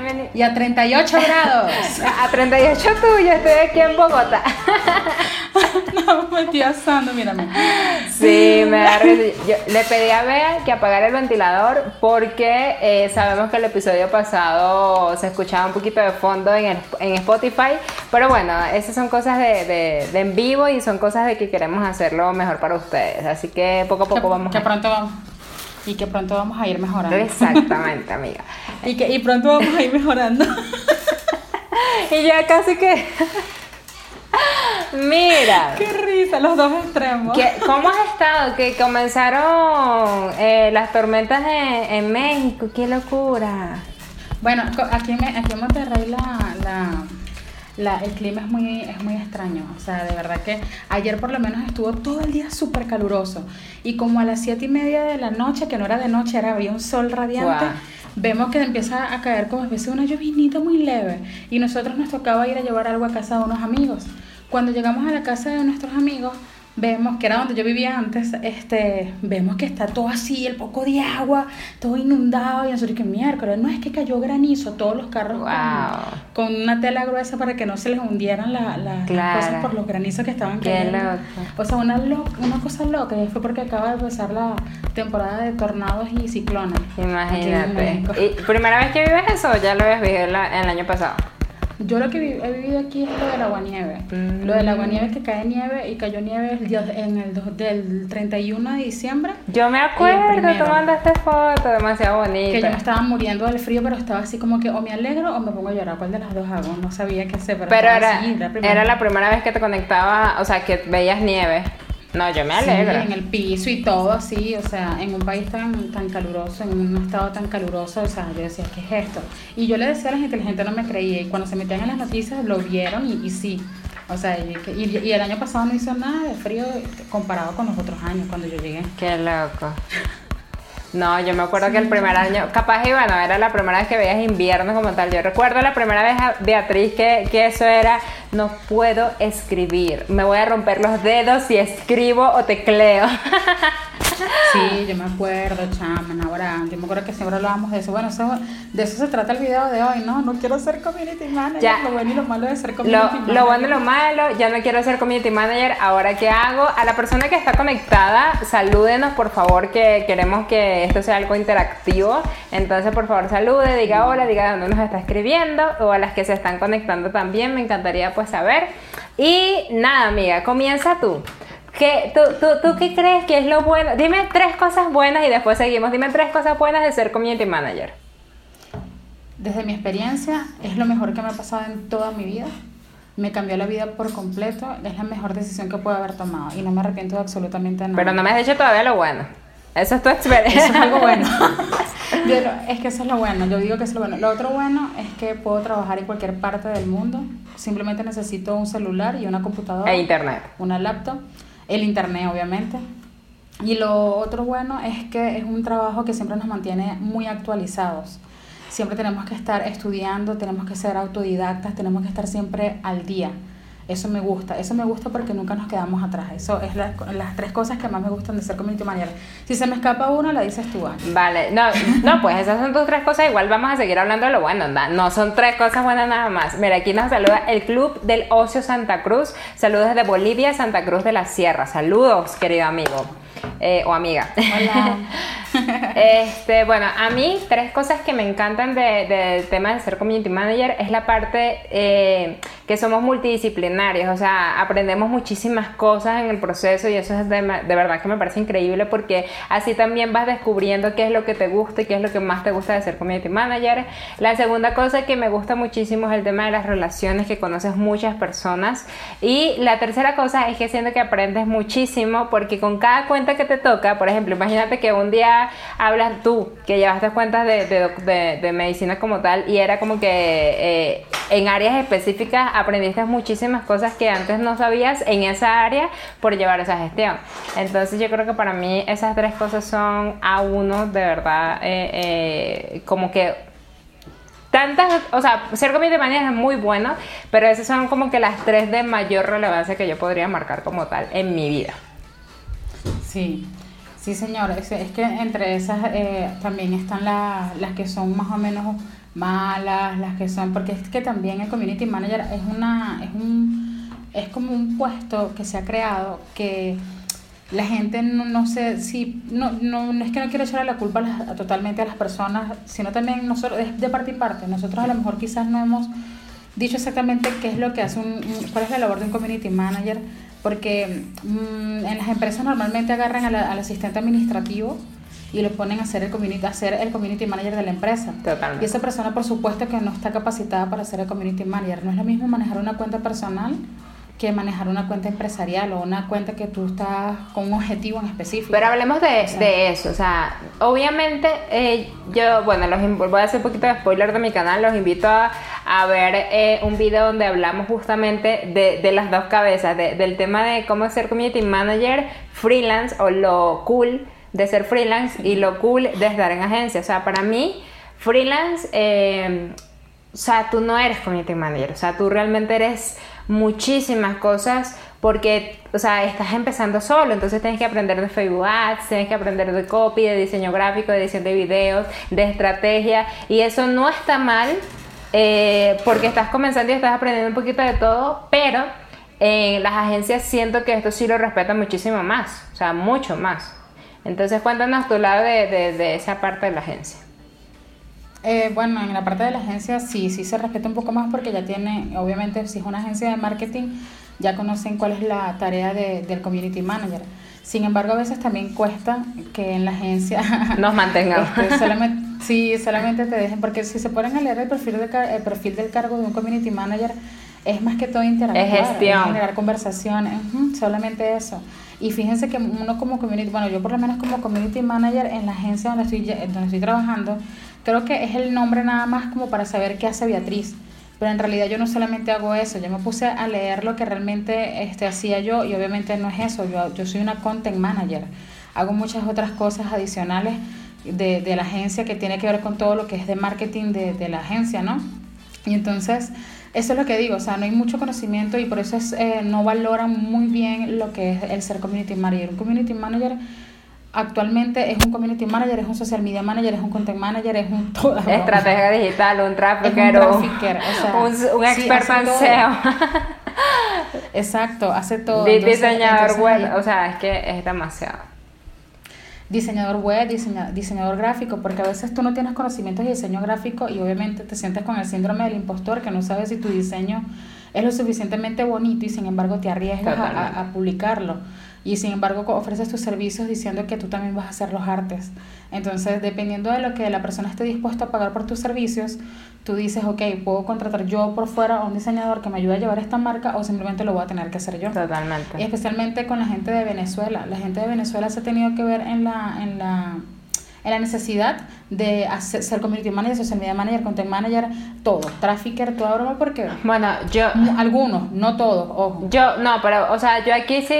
Bienvenido. Y a 38 grados. A 38 tú, yo estoy aquí en Bogotá. no, me estoy asando, mírame. Sí, me da risa. Yo le pedí a Bea que apagara el ventilador porque eh, sabemos que el episodio pasado se escuchaba un poquito de fondo en, el- en Spotify. Pero bueno, esas son cosas de, de- de en vivo y son cosas de que queremos hacerlo mejor para ustedes. Así que poco a poco que, vamos que a... pronto vamos. Y que pronto vamos a ir mejorando. Exactamente, amiga. Y que y pronto vamos a ir mejorando. Y ya casi que... Mira. Qué risa, los dos extremos. ¿Qué- ¿Cómo has estado? Que comenzaron eh, las tormentas en, en México. ¡Qué locura! Bueno, aquí, en- aquí en Monterrey la, la- la- el clima es muy, es muy extraño. O sea, de verdad que ayer por lo menos estuvo todo el día súper caluroso. Y como a las siete y media de la noche, que no era de noche, era había un sol radiante. Vemos que empieza a caer como veces una llovinita muy leve. Y nosotros nos tocaba ir a llevar algo a casa de unos amigos. Cuando llegamos a la casa de nuestros amigos, vemos que era donde yo vivía antes, este, vemos que está todo así, el poco de agua, todo inundado, y nosotros que miércoles, no es que cayó granizo, todos los carros con- Wow. con, una tela gruesa para que no se les hundieran la- la- las cosas por los granizos que estaban cayendo. O sea, una, lo- una cosa loca, y fue porque acaba de empezar la temporada de tornados y ciclones. Imagínate. ¿Y primera vez que vives eso o ya lo habías vivido el año pasado? Yo lo que vi- he vivido aquí es lo del aguanieve. Mm. Lo del aguanieve es que cae nieve y cayó nieve el día- en el del 31 de diciembre. Yo me acuerdo, tú mandaste foto, demasiado bonita. Que yo me estaba muriendo del frío, pero estaba así como que o me alegro o me pongo a llorar. ¿Cuál de las dos hago? No sabía qué hacer, pero, Pero era, así, la primera. era la primera vez que te conectaba, o sea, que veías nieve. No, yo me Sí, alegro. en el piso y todo así, o sea, en un país tan, tan caluroso, en un estado tan caluroso, o sea, yo decía, ¿qué es esto? Y yo le decía a la gente, la gente no me creía, y cuando se metían en las noticias lo vieron y, y sí, o sea, y, y- y el año pasado no hizo nada de frío comparado con los otros años cuando yo llegué. Qué loco. No, yo me acuerdo que el primer año, capaz y bueno, era la primera vez que veías invierno como tal. Yo recuerdo la primera vez, a Beatriz, que, que eso era, no puedo escribir, me voy a romper los dedos si escribo o tecleo. Sí, yo me acuerdo, chama, ahora, yo me acuerdo que siempre hablábamos de eso. Bueno, eso- de eso se trata el video de hoy, ¿no? No quiero ser community manager, Ya. lo bueno y lo malo de ser community Lo, manager. lo bueno y lo malo, ya no quiero ser community manager, ahora qué hago. A la persona que está conectada, salúdenos por favor, que queremos que esto sea algo interactivo. Entonces, por favor, salude, diga hola, diga dónde nos está escribiendo, o a las que se están conectando también, me encantaría pues saber. Y nada, amiga, comienza tú. ¿Qué, tú, tú, ¿Tú qué crees que es lo bueno? Dime tres cosas buenas y después seguimos. Dime tres cosas buenas de ser community manager. Desde mi experiencia, es lo mejor que me ha pasado en toda mi vida. Me cambió la vida por completo. Es la mejor decisión que puedo haber tomado y no me arrepiento de absolutamente nada. Pero no me has dicho todavía lo bueno. Eso es tu experiencia. Eso es algo bueno. Yo es que eso es lo bueno. Yo digo que eso es lo bueno. Lo otro bueno es que puedo trabajar en cualquier parte del mundo. Simplemente necesito un celular y una computadora. E internet. Una laptop. El internet, obviamente. Y lo otro bueno es que es un trabajo que siempre nos mantiene muy actualizados. Siempre tenemos que estar estudiando, tenemos que ser autodidactas, tenemos que estar siempre al día. Eso me gusta, eso me gusta porque nunca nos quedamos atrás. Eso es la- las tres cosas que más me gustan de ser community manager. Si se me escapa una, la dices tú. Vale, no, no, pues esas son tus tres cosas. Igual vamos a seguir hablando de lo bueno. ¿no? No son tres cosas buenas nada más. Mira, aquí nos saluda el Club del Ocio Santa Cruz. Saludos desde Bolivia, Santa Cruz de la Sierra. Saludos, querido amigo eh, o amiga. Hola. Este, bueno, a mí tres cosas que me encantan de- del tema de ser community manager es la parte eh, que somos multidisciplinarios, o sea, aprendemos muchísimas cosas en el proceso y eso es de, de verdad que me parece increíble porque así también vas descubriendo qué es lo que te gusta y qué es lo que más te gusta de ser community manager. La segunda cosa que me gusta muchísimo es el tema de las relaciones, que conoces muchas personas. Y la tercera cosa es que siento que aprendes muchísimo porque con cada cuenta que te toca, por ejemplo, imagínate que un día hablas tú, que llevaste cuentas de, de, medicina como tal y era como que eh, en áreas específicas aprendiste muchísimas cosas que antes no sabías en esa área por llevar esa gestión. Entonces yo creo que para mí esas tres cosas son a uno de verdad eh, eh, como que tantas, o sea, ser community manager es muy bueno, pero esas son como que las tres de mayor relevancia que yo podría marcar como tal en mi vida. Sí, Sí, señor. Es, es que entre esas eh, también están las que son más o menos malas, las que son, porque es que también el community manager es una, es un, es como un puesto que se ha creado que la gente no, no sé si, no, no, es que no quiero echarle la culpa totalmente a las personas, sino también nosotros, es de parte y parte. Nosotros a lo mejor quizás no hemos dicho exactamente qué es lo que hace un, cuál es la labor de un community manager, porque mm, en las empresas normalmente agarran al asistente administrativo y lo ponen a hacer el community, a ser el community manager de la empresa. Totalmente. Y esa persona, por supuesto, que no está capacitada para ser el community manager. No es lo mismo manejar una cuenta personal que manejar una cuenta empresarial o una cuenta que tú estás con un objetivo en específico. Pero hablemos de, de eso, o sea, obviamente eh, yo, bueno, los, voy a hacer un poquito de spoiler de mi canal, los invito a, a ver eh, un video donde hablamos justamente de, de las dos cabezas, del tema de cómo ser community manager freelance o lo cool de ser freelance y lo cool de estar en agencia. O sea, para mí, freelance, eh, o sea, tú no eres community manager, o sea, tú realmente eres muchísimas cosas porque, o sea, estás empezando solo, entonces tienes que aprender de Facebook Ads, tienes que aprender de copy, de diseño gráfico, de edición de videos, de estrategia, y eso no está mal eh, porque estás comenzando y estás aprendiendo un poquito de todo, pero en las agencias siento que esto sí lo respetan muchísimo más, o sea, mucho más. Entonces cuéntanos tu lado de, de, esa parte de la agencia. Eh, bueno, en la parte de la agencia sí, sí se respeta un poco más porque ya tiene, obviamente si es una agencia de marketing, ya conocen cuál es la tarea de, del community manager. Sin embargo, a veces también cuesta que en la agencia nos mantengamos. Este, solamente, sí, solamente te dejen, porque si se ponen a leer el perfil, de, el perfil del cargo de un community manager, es más que todo interactuar, es gestión. generar conversaciones, solamente eso. Y fíjense que uno como community, bueno, yo por lo menos como community manager en la agencia donde estoy, donde estoy trabajando, creo que es el nombre nada más como para saber qué hace Beatriz. Pero en realidad yo no solamente hago eso, yo me puse a leer lo que realmente este, hacía yo y obviamente no es eso, yo, yo soy una content manager. Hago muchas otras cosas adicionales de, de la agencia que tiene que ver con todo lo que es de marketing de, de la agencia, ¿no? Y entonces eso es lo que digo, o sea, no hay mucho conocimiento y por eso es, eh, no valoran muy bien lo que es el ser community manager. Un community manager actualmente es un community manager, es un social media manager, es un content manager, es un toda estratega digital, un trafficker, un, un, experto en SEO. Exacto, hace todo. diseñador web, o sea, es que es demasiado. Diseñador web, diseñador gráfico, porque a veces tú no tienes conocimientos de diseño gráfico y obviamente te sientes con el síndrome del impostor, que no sabes si tu diseño es lo suficientemente bonito y sin embargo te arriesgas a, a, publicarlo y sin embargo ofreces tus servicios diciendo que tú también vas a hacer los artes. Entonces, dependiendo de lo que la persona esté dispuesta a pagar por tus servicios, tú dices, ok, puedo contratar yo por fuera a un diseñador que me ayude a llevar esta marca o simplemente lo voy a tener que hacer yo. Totalmente. Y especialmente con la gente de Venezuela. La gente de Venezuela se ha tenido que ver en la, en la en la necesidad de hacer, ser community manager, social media manager, content manager, todo, trafficker, toda broma, porque... Bueno, yo... Algunos, no todos, ojo. Yo, no, pero, o sea, yo aquí sí,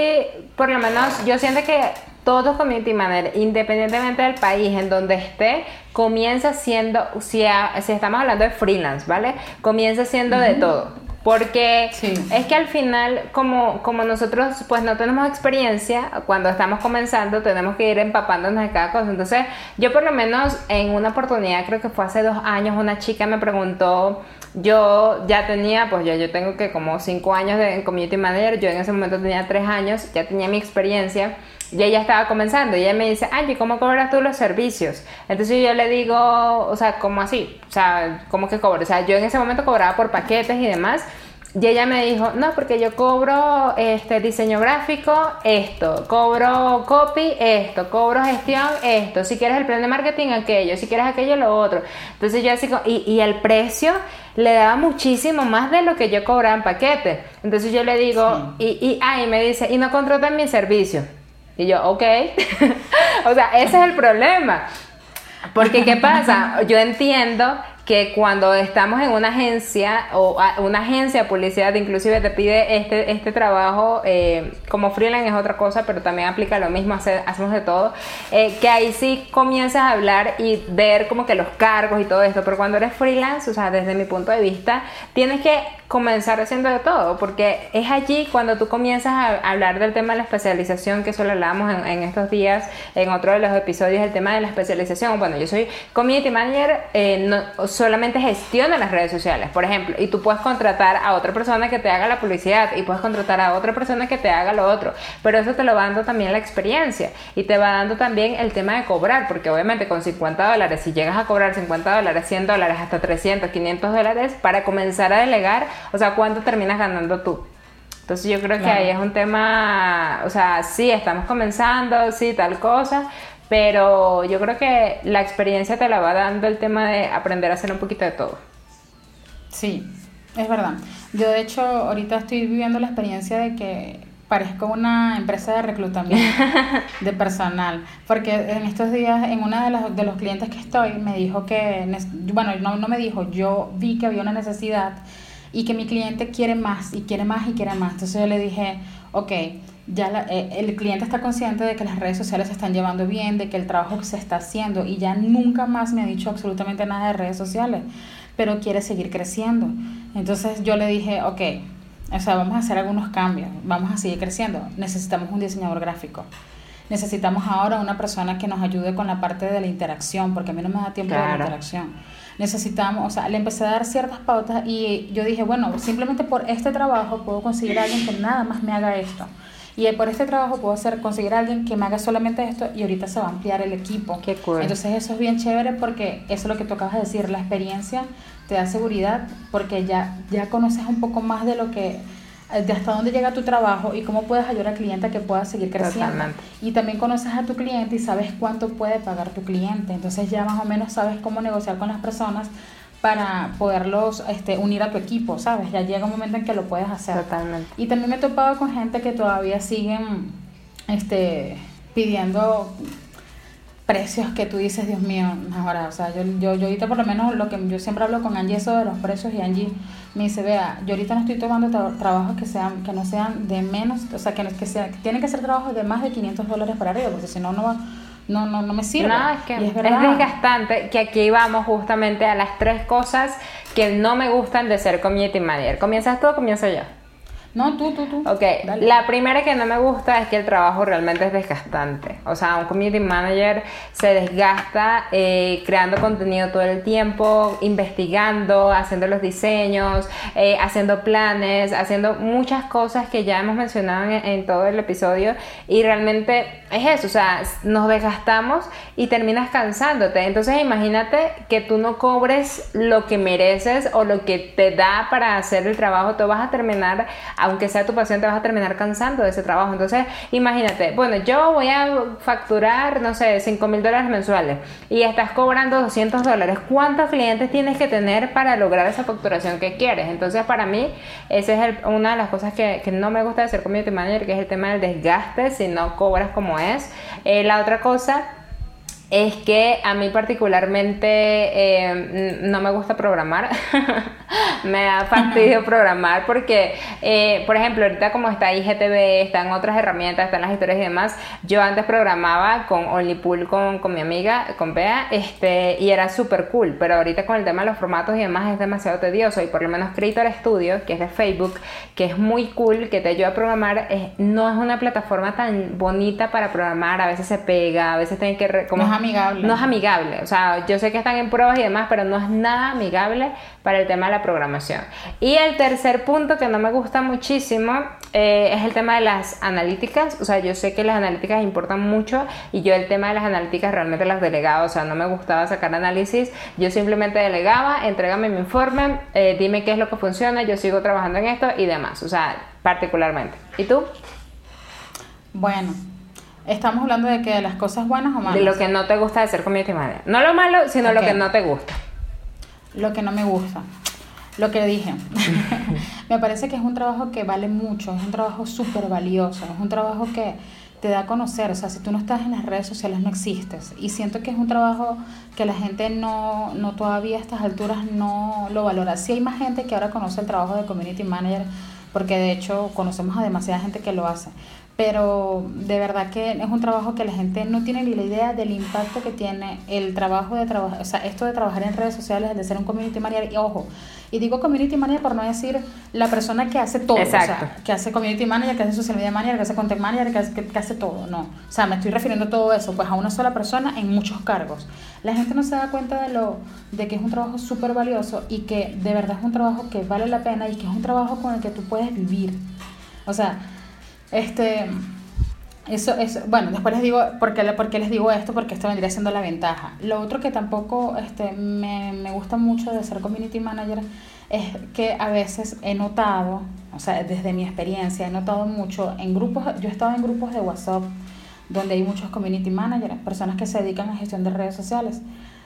por lo menos, yo siento que todos community manager, independientemente del país en donde esté, comienza siendo, si, si estamos hablando de freelance, ¿vale? Comienza siendo de todo. Porque es que al final, como, como nosotros pues no tenemos experiencia, cuando estamos comenzando tenemos que ir empapándonos de cada cosa. Entonces, yo por lo menos en una oportunidad, creo que fue hace dos años, una chica me preguntó, yo ya tenía, pues ya yo tengo que como cinco años de community manager, yo en ese momento tenía tres años, ya tenía mi experiencia y ella estaba comenzando y ella me dice, Angie, ¿cómo cobras tú los servicios? Entonces yo le digo, o sea, ¿cómo así? O sea, ¿cómo que cobro? O sea, yo en ese momento cobraba por paquetes y demás. Y ella me dijo, no, porque yo cobro este diseño gráfico, esto, cobro copy, esto, cobro gestión, esto, si quieres el plan de marketing, aquello, si quieres aquello, lo otro. Entonces yo así, y, y el precio le daba muchísimo más de lo que yo cobraba en paquete. Entonces yo le digo, y, y, ah, y me dice, y no contratan mi servicio. Y yo, ok. o sea, ese es el problema. Porque, ¿qué pasa? Yo entiendo que cuando estamos en una agencia o una agencia de publicidad inclusive te pide este, este trabajo eh, como freelance es otra cosa, pero también aplica lo mismo, hacemos de todo, eh, que ahí sí comienzas a hablar y ver como que los cargos y todo esto, pero cuando eres freelance, o sea, desde mi punto de vista, tienes que comenzar haciendo de todo, porque es allí cuando tú comienzas a hablar del tema de la especialización, que solo hablamos en, estos días, en otro de los episodios, el tema de la especialización. Bueno, yo soy community manager, eh, no, solamente gestiono las redes sociales, por ejemplo, y tú puedes contratar a otra persona que te haga la publicidad y puedes contratar a otra persona que te haga lo otro, pero eso te lo va dando también la experiencia y te va dando también el tema de cobrar, porque obviamente con 50 dólares, si llegas a cobrar 50 dólares, 100 dólares, hasta 300, 500 dólares, para comenzar a delegar, o sea, ¿cuánto terminas ganando tú? Entonces yo creo que ahí es un tema, o sea, sí, estamos comenzando, sí, tal cosa, pero yo creo que la experiencia te la va dando el tema de aprender a hacer un poquito de todo. Sí, es verdad. Yo de hecho ahorita estoy viviendo la experiencia de que parezco una empresa de reclutamiento de personal, porque en estos días en uno de los, de los clientes que estoy me dijo que, bueno, no, no me dijo, yo vi que había una necesidad y que mi cliente quiere más y quiere más y quiere más. Entonces yo le dije, ok, ya eh, el cliente está consciente de que las redes sociales se están llevando bien, de que el trabajo se está haciendo y ya nunca más me ha dicho absolutamente nada de redes sociales, pero quiere seguir creciendo. Entonces yo le dije, ok, o sea, vamos a hacer algunos cambios, vamos a seguir creciendo. Necesitamos un diseñador gráfico. Necesitamos ahora una persona que nos ayude con la parte de la interacción, porque a mí no me da tiempo de la interacción necesitamos, o sea, le empecé a dar ciertas pautas y yo dije, bueno, simplemente por este trabajo puedo conseguir a alguien que nada más me haga esto. Y por este trabajo puedo hacer, conseguir a alguien que me haga solamente esto y ahorita se va a ampliar el equipo. Qué cool. Entonces eso es bien chévere porque eso es lo que tú acabas de decir, la experiencia te da seguridad porque ya, ya conoces un poco más de lo que de hasta dónde llega tu trabajo y cómo puedes ayudar al cliente a que pueda seguir creciendo. Y también conoces a tu cliente y sabes cuánto puede pagar tu cliente. Entonces ya más o menos sabes cómo negociar con las personas para poderlos este, unir a tu equipo, ¿sabes? Ya llega un momento en que lo puedes hacer. Totalmente. Y también me he topado con gente que todavía siguen este, pidiendo precios que tú dices, Dios mío, ahora, o sea, yo, yo, yo ahorita por lo menos lo que yo siempre hablo con Angie eso de los precios y Angie me dice, vea, yo ahorita no estoy tomando trabajos que sean, que no sean de menos, o sea, que, que, sea, que tienen que ser trabajos de más de 500 dólares para arriba, porque si no, no no, no, no me sirve. No, es que es, desgastante que aquí vamos justamente a las tres cosas que no me gustan de ser community manager. ¿Comienzas tú o comienzo yo? No, tú, tú, tú. Ok, la primera que no me gusta es que el trabajo realmente es desgastante. O sea, un community manager se desgasta eh, creando contenido todo el tiempo, investigando, haciendo los diseños, eh, haciendo planes, haciendo muchas cosas que ya hemos mencionado en, todo el episodio. Y realmente es eso, o sea, nos desgastamos y terminas cansándote. Entonces imagínate que tú no cobres lo que mereces o lo que te da para hacer el trabajo, tú vas a terminar aunque sea tu pasión, te vas a terminar cansando de ese trabajo. Entonces, imagínate, bueno, yo voy a facturar, no sé, 5 mil dólares mensuales y estás cobrando 200 dólares. ¿Cuántos clientes tienes que tener para lograr esa facturación que quieres? Entonces, para mí, esa es una de las cosas que, no me gusta de ser community manager, que es el tema del desgaste, si no cobras como es. Eh, la otra cosa es que a mí particularmente eh, no me gusta programar, me da fastidio programar porque, eh, por ejemplo, ahorita como está IGTV, están otras herramientas, están las historias y demás, yo antes programaba con OnlyPool con, con mi amiga, con Bea, este, y era súper cool, pero ahorita con el tema de los formatos y demás es demasiado tedioso y por lo menos Creator Studio, que es de Facebook, que es muy cool, que te ayuda a programar, no es una plataforma tan bonita para programar, a veces se pega, a veces tienen que... Como, amigable. No es amigable. O sea, yo sé que están en pruebas y demás, pero no es nada amigable para el tema de la programación. Y el tercer punto que no me gusta muchísimo eh, es el tema de las analíticas. O sea, yo sé que las analíticas importan mucho y yo el tema de las analíticas realmente las delegaba. O sea, no me gustaba sacar análisis. Yo simplemente delegaba, entrégame mi informe, eh, dime qué es lo que funciona, yo sigo trabajando en esto y demás. O sea, particularmente. ¿Y tú? Bueno, Estamos hablando de que de las cosas buenas o malas. De lo que no te gusta de ser community manager. No lo malo, sino lo que no te gusta. Lo que no me gusta. Lo que dije. me parece que es un trabajo que vale mucho, es un trabajo súper valioso, es un trabajo que, te da a conocer, o sea, si tú no estás en las redes sociales no existes. Y siento que es un trabajo que la gente no, no todavía a estas alturas no lo valora. Sí hay más gente que ahora conoce el trabajo de community manager, porque de hecho conocemos a demasiada gente que lo hace, pero de verdad que es un trabajo que la gente no tiene ni la idea del impacto que tiene el trabajo de trabajar, o sea, esto de trabajar en redes sociales, de ser un community manager, y ojo, y digo community manager por no decir la persona que hace todo, o sea, que hace community manager, que hace social media manager, que hace content manager, que hace, que, hace todo, no, o sea, me estoy refiriendo a todo eso, pues a una sola persona en muchos cargos. La gente no se da cuenta de lo de que es un trabajo súper valioso y que de verdad es un trabajo que vale la pena y que es un trabajo con el que tú puedes vivir. O sea, este, eso es, bueno, después les digo por qué les digo esto, porque esto vendría siendo la ventaja. Lo otro que tampoco este, me, me gusta mucho de ser community manager es que a veces he notado, o sea, desde mi experiencia, he notado mucho en grupos, yo he estado en grupos de WhatsApp donde hay muchos community managers, personas que se dedican a gestión de redes sociales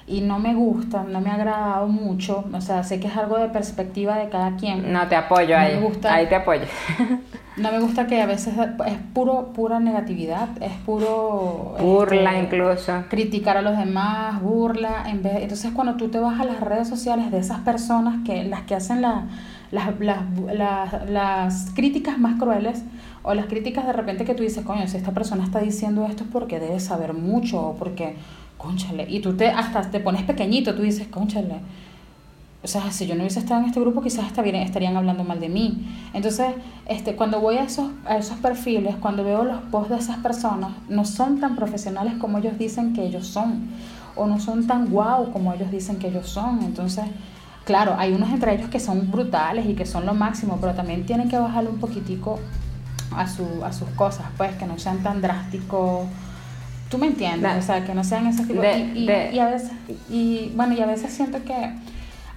y no me gusta, no me ha agradado mucho, o sea, sé que es algo de perspectiva de cada quien. No, te apoyo ahí, ahí te apoyo. no me gusta que a veces es puro pura negatividad, es puro burla este, incluso, criticar a los demás, burla, en vez entonces cuando tú te vas a las redes sociales de esas personas que las que hacen la, las, las, las, las críticas más crueles o las críticas de repente que tú dices, coño, si esta persona está diciendo esto es porque debe saber mucho o porque conchale, y tú te hasta te pones pequeñito, tú dices, conchale, o sea, si yo no hubiese estado en este grupo, quizás estarían hablando mal de mí. Entonces, este, cuando voy a esos, a esos perfiles, cuando veo los posts de esas personas, no son tan profesionales como ellos dicen que ellos son, o no son tan guau como ellos dicen que ellos son. Entonces, claro, hay unos entre ellos que son brutales y que son lo máximo, pero también tienen que bajarle un poquitico a, su, a sus cosas, pues, que no sean tan drásticos Tú me entiendes, o sea, que no sean esos tipos. y, y, a veces, y bueno, y a veces siento que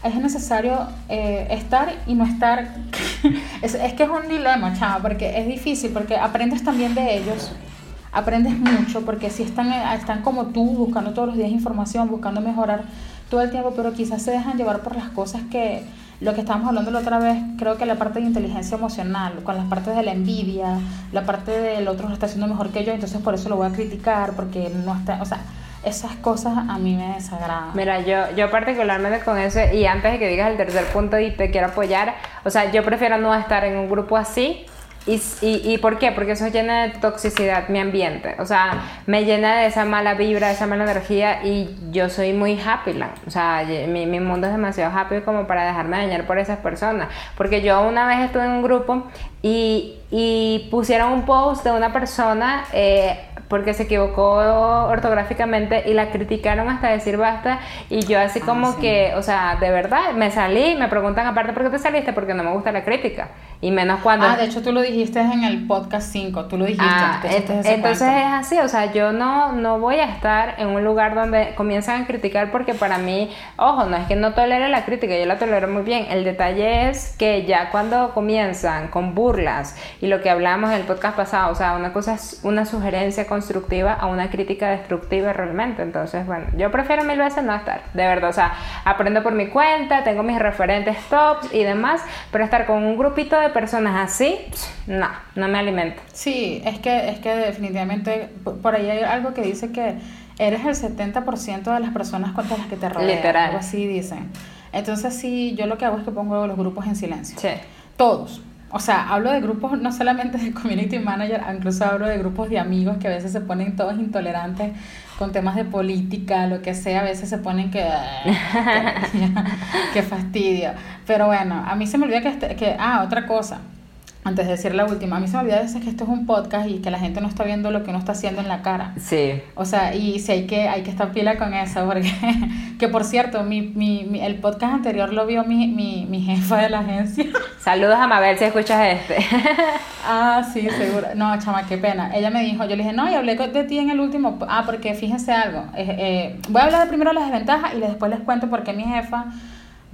es necesario eh, estar y no estar. es, es, que es un dilema, chava, porque es difícil, porque aprendes también de ellos, aprendes mucho, porque si están, están como tú, buscando todos los días información, buscando mejorar todo el tiempo, pero quizás se dejan llevar por las cosas que lo que estábamos hablando la otra vez, creo que la parte de inteligencia emocional, con las partes de la envidia, la parte del otro lo está haciendo mejor que yo, entonces por eso lo voy a criticar, porque no está, o sea, esas cosas a mí me desagradan. Mira, yo, yo particularmente con eso, y antes de que digas el tercer punto y te quiero apoyar, o sea, yo prefiero no estar en un grupo así ¿Y, y, y por qué? Porque eso llena de toxicidad mi ambiente. O sea, me llena de esa mala vibra, de esa mala energía y yo soy muy happy. O sea, mi, mi mundo es demasiado happy como para dejarme dañar por esas personas. Porque yo una vez estuve en un grupo y, y pusieron un post de una persona eh, porque se equivocó ortográficamente y la criticaron hasta decir basta y yo así ah, como que, o sea, de verdad, me salí, me preguntan aparte, ¿por qué te saliste? Porque no me gusta la crítica. Y menos cuando... Ah, de hecho tú lo dijiste en el podcast 5, tú lo dijiste. Ah, entonces es así, o sea, yo no, no voy a estar en un lugar donde comienzan a criticar porque para mí, ojo, no es que no tolere la crítica, yo la tolero muy bien. El detalle es que ya cuando comienzan con burlas y lo que hablamos en el podcast pasado, o sea, una cosa es una sugerencia constructiva a una crítica destructiva realmente. Entonces, bueno, yo prefiero mil veces no estar, de verdad, o sea, aprendo por mi cuenta, tengo mis referentes tops y demás, pero estar con un grupito de personas así, no, no me alimenta. Sí, es que, es que definitivamente por ahí hay algo que dice que eres el 70% de las personas contra las que te rodean. Literal. Algo así dicen. Entonces sí, yo lo que hago es que pongo los grupos en silencio. Sí. Todos. O sea, hablo de grupos no solamente de community manager, incluso hablo de grupos de amigos que a veces se ponen todos intolerantes con temas de política, lo que sea, a veces se ponen que... qué fastidio. Pero bueno, a mí se me olvida que, este, que... Ah, otra cosa antes de decir la última, a mí se me olvida a veces que esto es un podcast y que la gente no está viendo lo que uno está haciendo en la cara. Sí. O sea, y si hay que, hay que estar pila con eso, porque, que por cierto, mi, mi, el podcast anterior lo vio mi, mi, mi jefa de la agencia. Saludos a Mabel si escuchas este. ah, sí, seguro. No, chama, qué pena. Ella me dijo, yo le dije, no, y hablé de ti en el último. Ah, porque fíjense algo. Eh, eh, voy a hablar de primero de las desventajas y después les cuento por qué mi jefa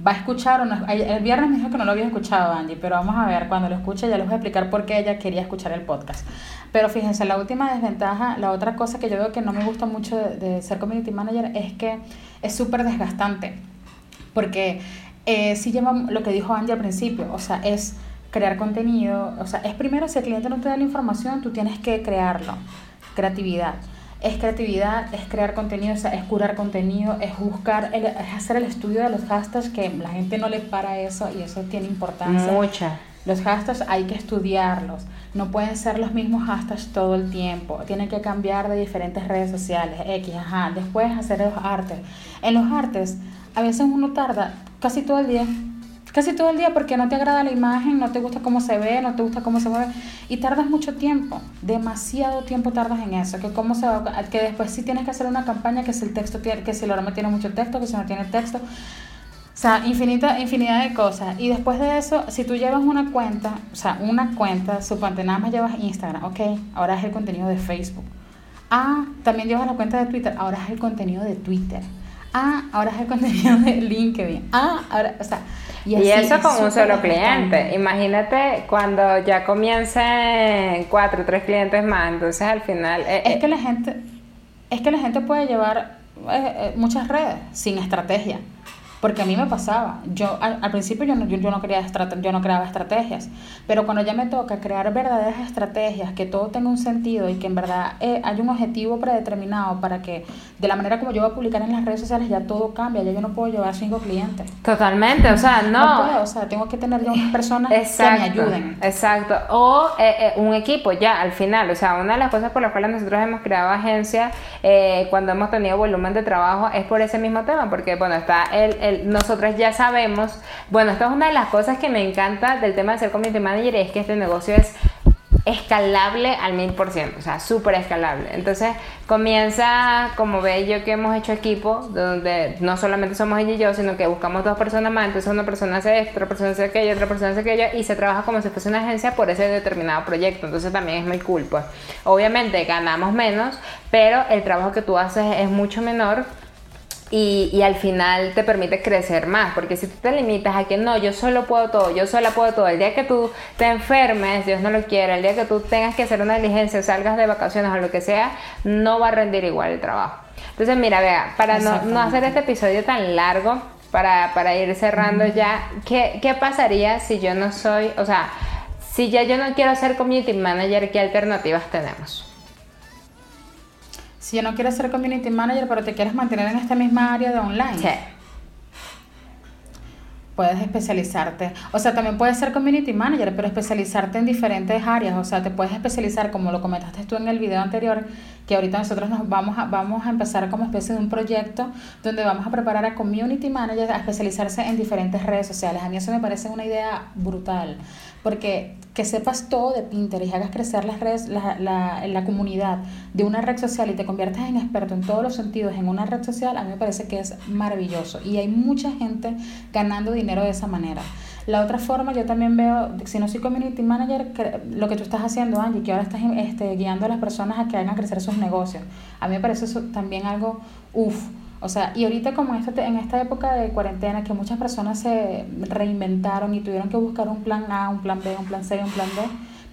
va a escuchar o no. El viernes me dijo que no lo había escuchado, Angie, pero vamos a ver, cuando lo escuche ya les voy a explicar por qué ella quería escuchar el podcast. Pero fíjense, la última desventaja, la otra cosa que yo veo que no me gusta mucho de, ser community manager es que es súper desgastante. Porque eh, si lleva lo que dijo Angie al principio, o sea, es crear contenido, o sea, es primero si el cliente no te da la información, tú tienes que crearlo creatividad. Es creatividad, es crear contenido, es curar contenido, es buscar, es hacer el estudio de los hashtags que la gente no le para eso y eso tiene importancia. Mucha. Los hashtags hay que estudiarlos. No pueden ser los mismos hashtags todo el tiempo. Tienen que cambiar de diferentes redes sociales. X, ajá. Después hacer los artes. En los artes, a veces uno tarda casi todo el día casi todo el día porque no te agrada la imagen, no te gusta cómo se ve, no te gusta cómo se mueve y tardas mucho tiempo, demasiado tiempo tardas en eso, que cómo se va, que después sí tienes que hacer una campaña que si el texto tiene, que si el aroma tiene mucho texto, que si no tiene texto, o sea, infinita, infinidad de cosas. Y después de eso, si tú llevas una cuenta, o sea, una cuenta, suponte nada más llevas Instagram, ok, ahora es el contenido de Facebook. Ah, también llevas la cuenta de Twitter, ahora es el contenido de Twitter. Ah, ahora es el contenido de LinkedIn. Ah, ahora, o sea, y, eso con un solo cliente. Imagínate cuando ya comiencen cuatro o tres clientes más, entonces al final... Eh, es eh, que la gente, es que la gente puede llevar eh, muchas redes sin estrategia. Porque a mí me pasaba. Yo al, principio yo no, yo, no quería yo no creaba estrategias, pero cuando ya me toca crear verdaderas estrategias, que todo tenga un sentido y que en verdad eh, hay un objetivo predeterminado para que de la manera como yo voy a publicar en las redes sociales ya todo cambia, ya yo no puedo llevar cinco clientes. Totalmente, o sea, no. No puedo, o sea, tengo que tener yo personas que me ayuden. Exacto, o eh, eh, un equipo ya al final, o sea, una de las cosas por las cuales nosotros hemos creado agencias cuando hemos tenido volumen de trabajo es por ese mismo tema, porque bueno, está el nosotros ya sabemos, bueno, esto es una de las cosas que me encanta del tema de ser community manager, es que este negocio es escalable al mil por ciento, o sea, súper escalable. Entonces comienza, como ve yo que hemos hecho equipo, donde no solamente somos ella y yo, sino que buscamos dos personas más, entonces una persona hace esto, otra persona hace aquello, otra persona hace aquello, y se trabaja como si fuese una agencia por ese determinado proyecto, entonces también es muy cool, pues. Obviamente ganamos menos, pero el trabajo que tú haces es mucho menor y, y, al final te permite crecer más, porque si tú te limitas a que no, yo solo puedo todo, yo sola puedo todo, el día que tú te enfermes, Dios no lo quiera, el día que tú tengas que hacer una diligencia, salgas de vacaciones o lo que sea, no va a rendir igual el trabajo. Entonces, mira, vea, para no, no, hacer este episodio tan largo, para, para ir cerrando ya, ¿qué, ¿qué pasaría si yo no soy, o sea, si ya yo no quiero ser community manager, ¿qué alternativas tenemos? Si yo no quiero ser community manager, pero te quieres mantener en esta misma área de online. Sí. Puedes especializarte. O sea, también puedes ser community manager, pero especializarte en diferentes áreas. O sea, te puedes especializar, como lo comentaste tú en el video anterior, que ahorita nosotros nos vamos a, vamos a empezar como especie de un proyecto donde vamos a preparar a community managers a especializarse en diferentes redes sociales. A mí eso me parece una idea brutal porque que sepas todo de Pinterest y hagas crecer las redes, la, la, la, comunidad de una red social y te conviertas en experto en todos los sentidos en una red social, a mí me parece que es maravilloso. Y hay mucha gente ganando dinero de esa manera. La otra forma, yo también veo, si no soy community manager, lo que tú estás haciendo, Angie, que ahora estás este, guiando a las personas a que hagan crecer sus negocios. A mí me parece eso también algo, uff o sea, y ahorita como en esta, en esta época de cuarentena que muchas personas se reinventaron y tuvieron que buscar un plan A, un plan B, un plan C un plan D,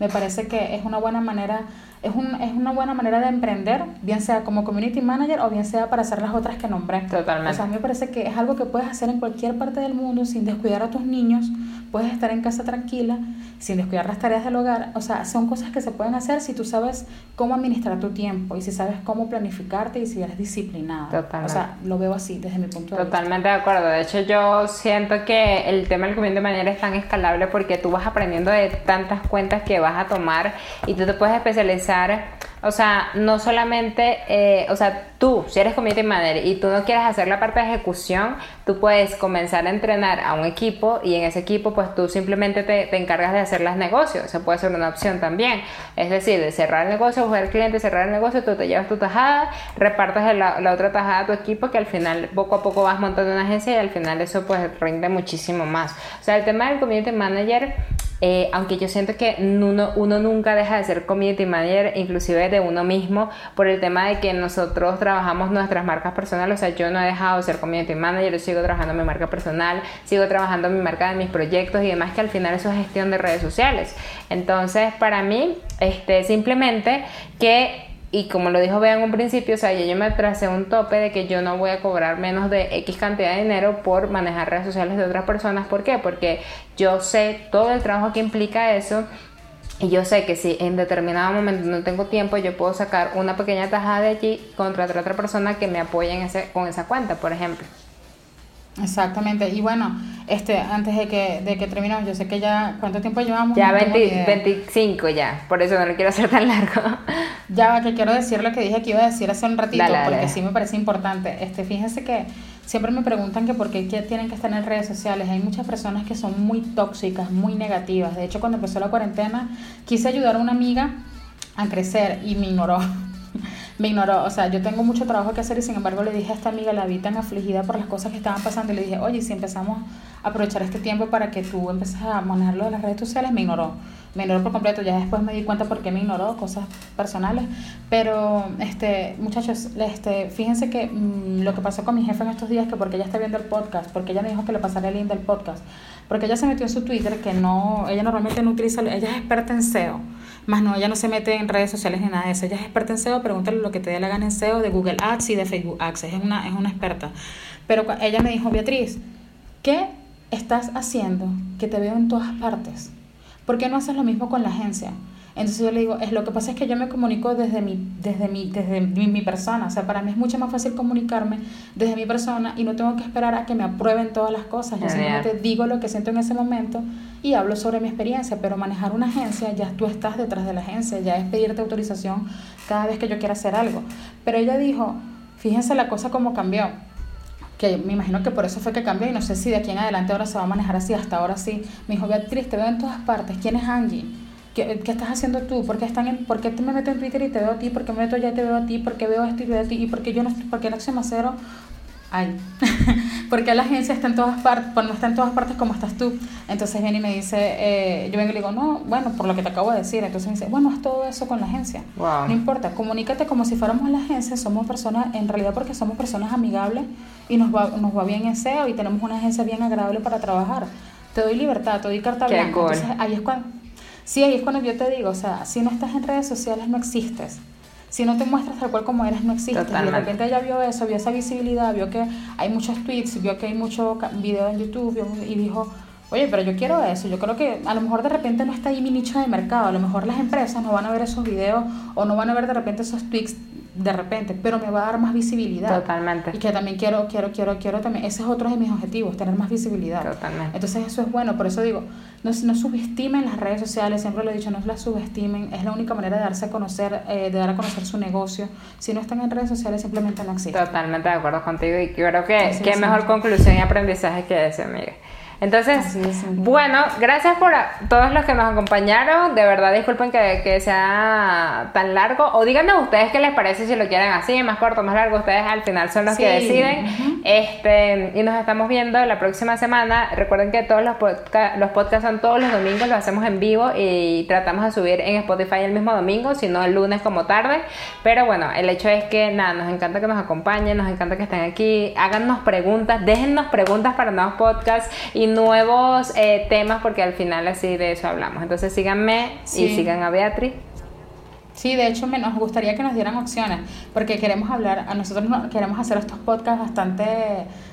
me parece que es una buena manera es, un, es una buena manera de emprender, bien sea como community manager o bien sea para hacer las otras que nombré. Totalmente. O sea, a mí me parece que es algo que puedes hacer en cualquier parte del mundo sin descuidar a tus niños, puedes estar en casa tranquila, sin descuidar las tareas del hogar. O sea, son cosas que se pueden hacer si tú sabes cómo administrar tu tiempo y si sabes cómo planificarte y si eres disciplinada. Totalmente. O sea, lo veo así desde mi punto de vista. Totalmente de acuerdo. De hecho, yo siento que el tema del community manager es tan escalable porque tú vas aprendiendo de tantas cuentas que vas a tomar y tú te puedes especializar o sea, no solamente, eh, o sea, tú, si eres community manager y tú no quieres hacer la parte de ejecución, tú puedes comenzar a entrenar a un equipo y en ese equipo pues tú simplemente te, encargas de hacer los negocios. Eso puede ser una opción también. Es decir, de cerrar el negocio, buscar el cliente, cerrar el negocio, tú te llevas tu tajada, repartes la, la otra tajada a tu equipo que al final poco a poco vas montando una agencia y al final eso pues rinde muchísimo más. O sea, el tema del community manager eh, aunque yo siento que uno, uno, nunca deja de ser community manager, inclusive de uno mismo, por el tema de que nosotros trabajamos nuestras marcas personales, o sea, yo no he dejado de ser community manager, yo sigo trabajando mi marca personal, sigo trabajando mi marca de mis proyectos y demás, que al final eso es gestión de redes sociales. Entonces, para mí, este, simplemente que y como lo dijo Vean en un principio, o sea, yo me tracé un tope de que yo no voy a cobrar menos de X cantidad de dinero por manejar redes sociales de otras personas. ¿Por qué? Porque yo sé todo el trabajo que implica eso Y yo sé que si en determinado momento no tengo tiempo, yo puedo sacar una pequeña tajada de allí, contratar a otra persona que me apoye en ese, con esa cuenta, por ejemplo. Exactamente. Y bueno, este, antes de que, de que terminemos, yo sé que ya, ¿cuánto tiempo llevamos? Ya 25 ya, por eso no lo quiero hacer tan largo. Ya, que quiero decir lo que dije que iba a decir hace un ratito, porque sí me parece importante. Este, fíjense que siempre me preguntan que por qué tienen que estar en redes sociales. Hay muchas personas que son muy tóxicas, muy negativas. De hecho, cuando empezó la cuarentena, quise ayudar a una amiga a crecer y me ignoró me ignoró. O sea, yo tengo mucho trabajo que hacer y sin embargo le dije a esta amiga, la vi tan afligida por las cosas que estaban pasando y le dije, oye, si empezamos a aprovechar este tiempo para que tú empieces a manejarlo de las redes sociales, me ignoró. Me ignoró por completo. Ya después me di cuenta por qué me ignoró, cosas personales. Pero, este, muchachos, este, fíjense que mm, lo que pasó con mi jefe en estos días, que porque ella está viendo el podcast, porque ella me dijo que le pasara el link del podcast, porque ella se metió en su Twitter, que no, ella normalmente no utiliza, ella es experta en SEO más no, ella no se mete en redes sociales ni nada de eso. Ella es experta en SEO, pregúntale lo que te dé la gana en SEO de Google Ads y de Facebook Ads. Es una, es una experta. Pero ella me dijo, Beatriz, ¿qué estás haciendo que te veo en todas partes? ¿Por qué no haces lo mismo con la agencia? Entonces yo le digo, es lo que pasa es que yo me comunico desde mi, desde mi, desde mi, persona. O sea, para mí es mucho más fácil comunicarme desde mi persona y no tengo que esperar a que me aprueben todas las cosas. Yo simplemente digo lo que siento en ese momento y hablo sobre mi experiencia. Pero manejar una agencia, ya tú estás detrás de la agencia, ya es pedirte autorización cada vez que yo quiera hacer algo. Pero ella dijo, fíjense la cosa como cambió que me imagino que por eso fue que cambió y no sé si de aquí en adelante ahora se va a manejar así, hasta ahora sí. Me dijo, Beatriz, te veo en todas partes, ¿quién es Angie? ¿Qué, ¿Qué, estás haciendo tú? ¿Por qué, están en, ¿Por qué te me meto en Twitter y te veo a ti? ¿Por qué me meto allá y te veo a ti? ¿Por qué veo esto y veo a ti? ¿Y por qué yo no estoy, por qué el Macero? Ay, porque la agencia está en todas partes, no está en todas partes como estás tú. Entonces viene y me dice, eh, yo vengo y le digo, no, bueno, por lo que te acabo de decir. Entonces me dice, bueno, haz todo eso con la agencia. No importa, comunícate como si fuéramos la agencia, somos personas, en realidad porque somos personas amigables y nos va, nos va bien en SEO y tenemos una agencia bien agradable para trabajar. Te doy libertad, te doy carta blanca. Entonces ahí es cuando Sí, ahí es cuando yo te digo, o sea, si no estás en redes sociales no existes. Si no te muestras tal cual como eres, no existes. Y de repente ella vio eso, vio esa visibilidad, vio que hay muchos tweets, vio que hay mucho video en YouTube y dijo, oye, pero yo quiero eso. Yo creo que a lo mejor de repente no está ahí mi nicho de mercado. A lo mejor las empresas no van a ver esos videos o no van a ver de repente esos tweets de repente, pero me va a dar más visibilidad. Totalmente. Y que también quiero, quiero, quiero, quiero también. Ese es otro de mis objetivos, tener más visibilidad. Totalmente. Entonces eso es bueno, por eso digo, no, no subestimen las redes sociales, siempre lo he dicho, no las subestimen, es la única manera de darse a conocer, eh, de dar a conocer su negocio. Si no están en redes sociales, simplemente no existen. Totalmente de acuerdo contigo y creo que qué mejor conclusión y aprendizaje que ese, amiga. Entonces, bueno, gracias por todos los que nos acompañaron. De verdad, disculpen que, que, sea tan largo. O díganme ustedes qué les parece si lo quieren así, más corto, más largo. Ustedes al final son los que deciden. este Y nos estamos viendo la próxima semana. Recuerden que todos los, los podcasts son todos los domingos, los hacemos en vivo y tratamos de subir en Spotify el mismo domingo, si no el lunes como tarde. Pero bueno, el hecho es que nada, nos encanta que nos acompañen, nos encanta que estén aquí. Háganos preguntas, déjennos preguntas para nuevos podcasts y nuevos eh, temas porque al final así de eso hablamos. Entonces síganme y sigan a Beatriz. Sí, de hecho me, nos gustaría que nos dieran opciones, porque queremos hablar, a nosotros queremos hacer estos podcasts bastante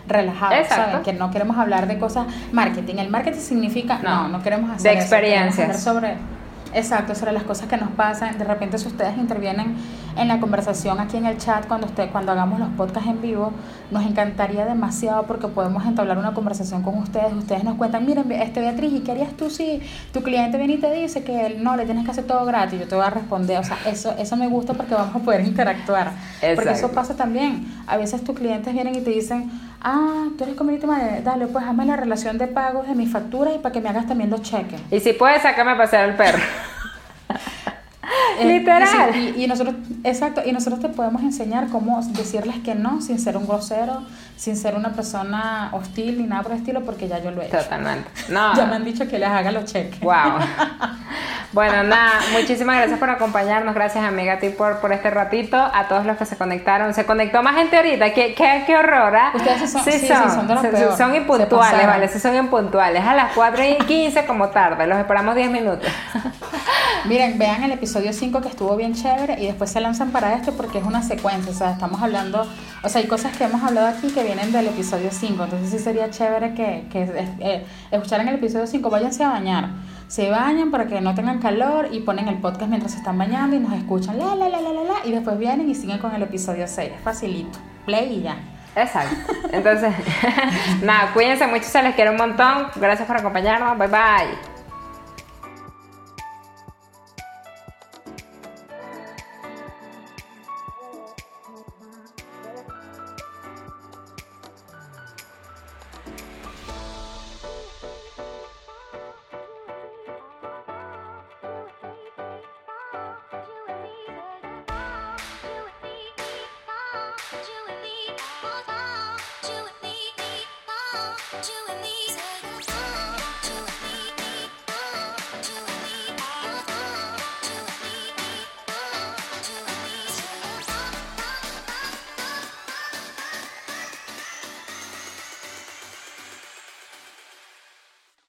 relajados, ¿saben? Que no queremos hablar de cosas marketing. El marketing significa, no, no, queremos hacer de experiencias. sobre Exacto, sobre las cosas que nos pasan. De repente, si ustedes intervienen en la conversación aquí en el chat cuando usted, cuando hagamos los podcasts en vivo, nos encantaría demasiado porque podemos entablar una conversación con ustedes. Ustedes nos cuentan, miren, este Beatriz, ¿y qué harías tú si tu cliente viene y te dice que no, le tienes que hacer todo gratis? Yo te voy a responder. O sea, eso, eso me gusta porque vamos a poder interactuar. Porque eso pasa también. A veces tus clientes vienen y te dicen, ah, tú eres community manager, dale, pues hazme la relación de pagos de mis facturas y para que me hagas también los cheques. Y si puedes, sácame a pasear al perro. Eh, Literal. Y, nosotros, exacto, y nosotros te podemos enseñar cómo decirles que no sin ser un grosero, sin ser una persona hostil ni nada por el estilo, porque ya yo lo he hecho. Totalmente. No. ya me han dicho que les haga los cheques. Wow. bueno, nada, muchísimas gracias por acompañarnos. Gracias, amiga, a ti por, por este ratito. A todos los que se conectaron. Se conectó más gente ahorita. Qué, qué, qué horror, ¿ah? Ustedes son, sí, son, son, de los son impuntuales, ¿vale? Sí, son impuntuales. A las 4 y 15 como tarde. Los esperamos 10 minutos. Miren, vean el episodio 5 que estuvo bien chévere y después se lanzan para este porque es una secuencia. O sea, estamos hablando, o sea, hay cosas que hemos hablado aquí que vienen del episodio 5. Entonces sí sería chévere que, que eh, escucharan el episodio 5. Váyanse a bañar Se bañan para que no tengan calor y ponen el podcast mientras se están bañando y nos escuchan la la la la la la y después vienen y siguen con el episodio 6. Facilito. Play y ya. Exacto. Entonces, nada, cuídense mucho, se les quiere un montón. Gracias por acompañarnos. Bye bye.